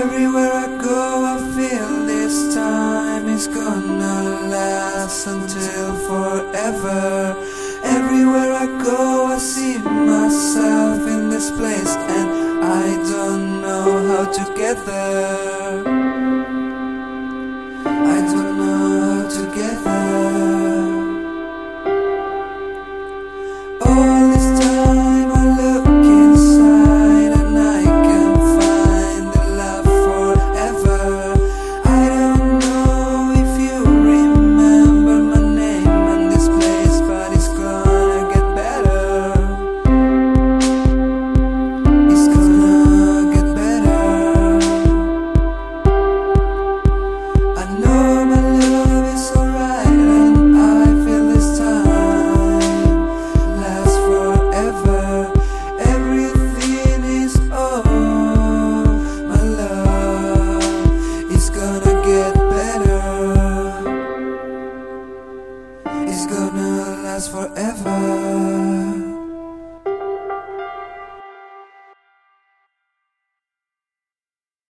Everywhere I go, I feel this time is gonna last until forever. Everywhere I go, I see myself in this place, and I don't know how to get there. I don't know how to get there. last forever.